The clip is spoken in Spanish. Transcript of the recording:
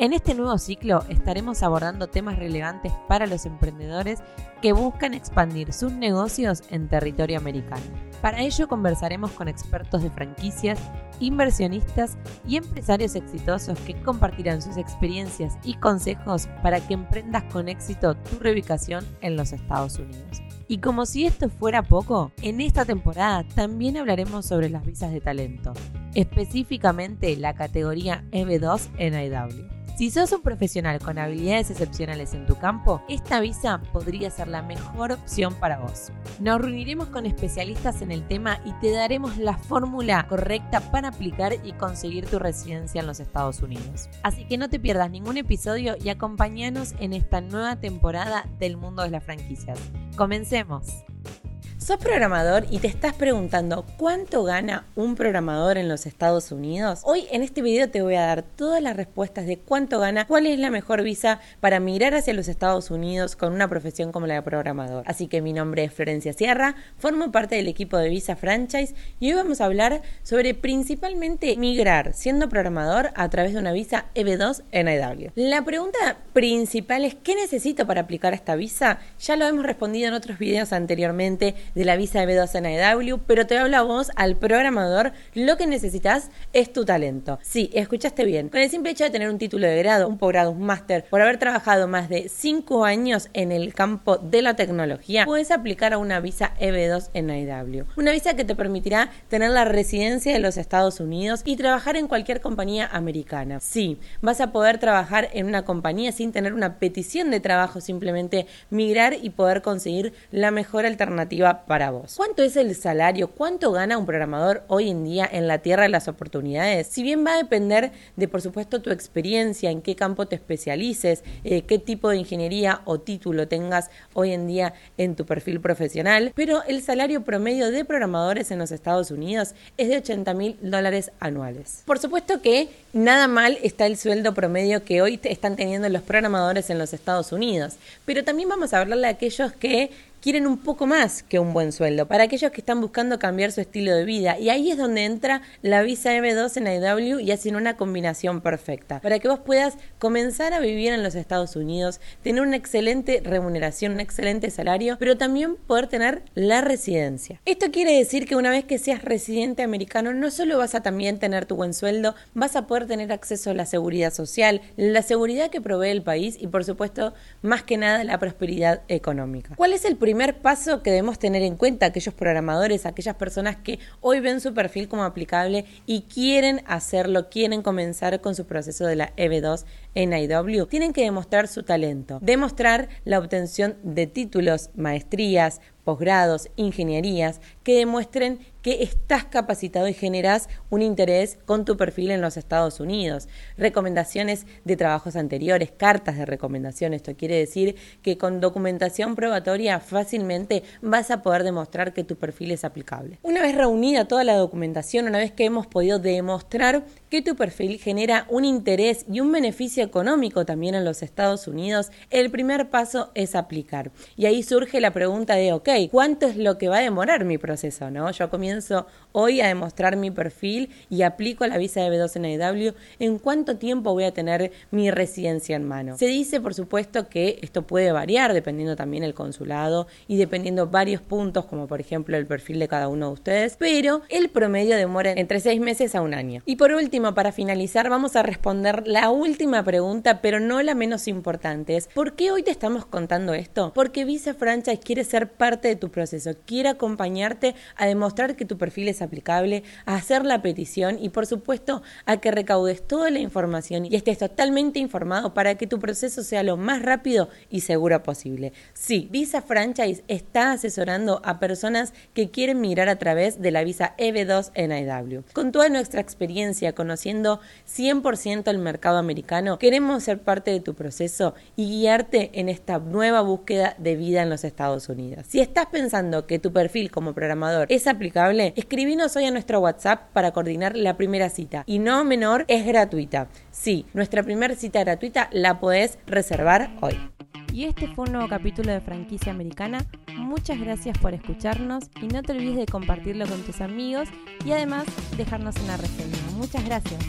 En este nuevo ciclo estaremos abordando temas relevantes para los emprendedores que buscan expandir sus negocios en territorio americano. Para ello conversaremos con expertos de franquicias, inversionistas y empresarios exitosos que compartirán sus experiencias y consejos para que emprendas con éxito tu reubicación en los Estados Unidos. Y como si esto fuera poco, en esta temporada también hablaremos sobre las visas de talento, específicamente la categoría EB2 en IW. Si sos un profesional con habilidades excepcionales en tu campo, esta visa podría ser la mejor opción para vos. Nos reuniremos con especialistas en el tema y te daremos la fórmula correcta para aplicar y conseguir tu residencia en los Estados Unidos. Así que no te pierdas ningún episodio y acompáñanos en esta nueva temporada del mundo de las franquicias. Comencemos. ¿Sos programador y te estás preguntando cuánto gana un programador en los Estados Unidos? Hoy en este video te voy a dar todas las respuestas de cuánto gana, cuál es la mejor visa para migrar hacia los Estados Unidos con una profesión como la de programador. Así que mi nombre es Florencia Sierra, formo parte del equipo de Visa Franchise y hoy vamos a hablar sobre principalmente migrar siendo programador a través de una visa EB2 en IW. La pregunta principal es ¿qué necesito para aplicar esta visa? Ya lo hemos respondido en otros videos anteriormente la visa de B2 en AEW, pero te hablo a vos, al programador, lo que necesitas es tu talento. Sí, escuchaste bien. Con el simple hecho de tener un título de grado, un posgrado, un máster, por haber trabajado más de 5 años en el campo de la tecnología, puedes aplicar a una visa EB2 en AEW. Una visa que te permitirá tener la residencia de los Estados Unidos y trabajar en cualquier compañía americana. Sí, vas a poder trabajar en una compañía sin tener una petición de trabajo, simplemente migrar y poder conseguir la mejor alternativa para vos. ¿Cuánto es el salario? ¿Cuánto gana un programador hoy en día en la tierra de las oportunidades? Si bien va a depender de, por supuesto, tu experiencia, en qué campo te especialices, eh, qué tipo de ingeniería o título tengas hoy en día en tu perfil profesional, pero el salario promedio de programadores en los Estados Unidos es de 80 mil dólares anuales. Por supuesto que nada mal está el sueldo promedio que hoy están teniendo los programadores en los Estados Unidos, pero también vamos a hablarle a aquellos que quieren un poco más que un buen sueldo, para aquellos que están buscando cambiar su estilo de vida. Y ahí es donde entra la visa M2 en IW y hacen una combinación perfecta, para que vos puedas comenzar a vivir en los Estados Unidos, tener una excelente remuneración, un excelente salario, pero también poder tener la residencia. Esto quiere decir que una vez que seas residente americano, no solo vas a también tener tu buen sueldo, vas a poder tener acceso a la seguridad social, la seguridad que provee el país y por supuesto, más que nada, la prosperidad económica. ¿Cuál es el primer paso que debemos tener en cuenta aquellos programadores, aquellas personas que hoy ven su perfil como aplicable y quieren hacerlo, quieren comenzar con su proceso de la EB2 en IW? Tienen que demostrar su talento, demostrar la obtención de títulos, maestrías, posgrados, ingenierías, que demuestren que estás capacitado y generas un interés con tu perfil en los Estados Unidos. Recomendaciones de trabajos anteriores, cartas de recomendación. Esto quiere decir que con documentación probatoria fácilmente vas a poder demostrar que tu perfil es aplicable. Una vez reunida toda la documentación, una vez que hemos podido demostrar que tu perfil genera un interés y un beneficio económico también en los Estados Unidos, el primer paso es aplicar. Y ahí surge la pregunta de, ok, ¿cuánto es lo que va a demorar mi proceso? ¿no? Yo comienzo hoy a demostrar mi perfil y aplico la visa de B2 en AW, ¿en cuánto tiempo voy a tener mi residencia en mano? Se dice, por supuesto, que esto puede variar dependiendo también el consulado y dependiendo varios puntos, como por ejemplo el perfil de cada uno de ustedes, pero el promedio demora entre seis meses a un año. Y por último, para finalizar, vamos a responder la última pregunta, pero no la menos importante, es ¿por qué hoy te estamos contando esto? Porque Visa Franchise quiere ser parte de tu proceso, quiere acompañarte a demostrar que tu perfil es aplicable, a hacer la petición y por supuesto a que recaudes toda la información y estés totalmente informado para que tu proceso sea lo más rápido y seguro posible. Sí, Visa Franchise está asesorando a personas que quieren migrar a través de la visa EB2 NIW. Con toda nuestra experiencia, con conociendo 100% el mercado americano, queremos ser parte de tu proceso y guiarte en esta nueva búsqueda de vida en los Estados Unidos. Si estás pensando que tu perfil como programador es aplicable, escribinos hoy a nuestro WhatsApp para coordinar la primera cita. Y no menor, es gratuita. Sí, nuestra primera cita gratuita la podés reservar hoy. Y este fue un nuevo capítulo de Franquicia Americana. Muchas gracias por escucharnos y no te olvides de compartirlo con tus amigos y además dejarnos una reseña. Muchas gracias.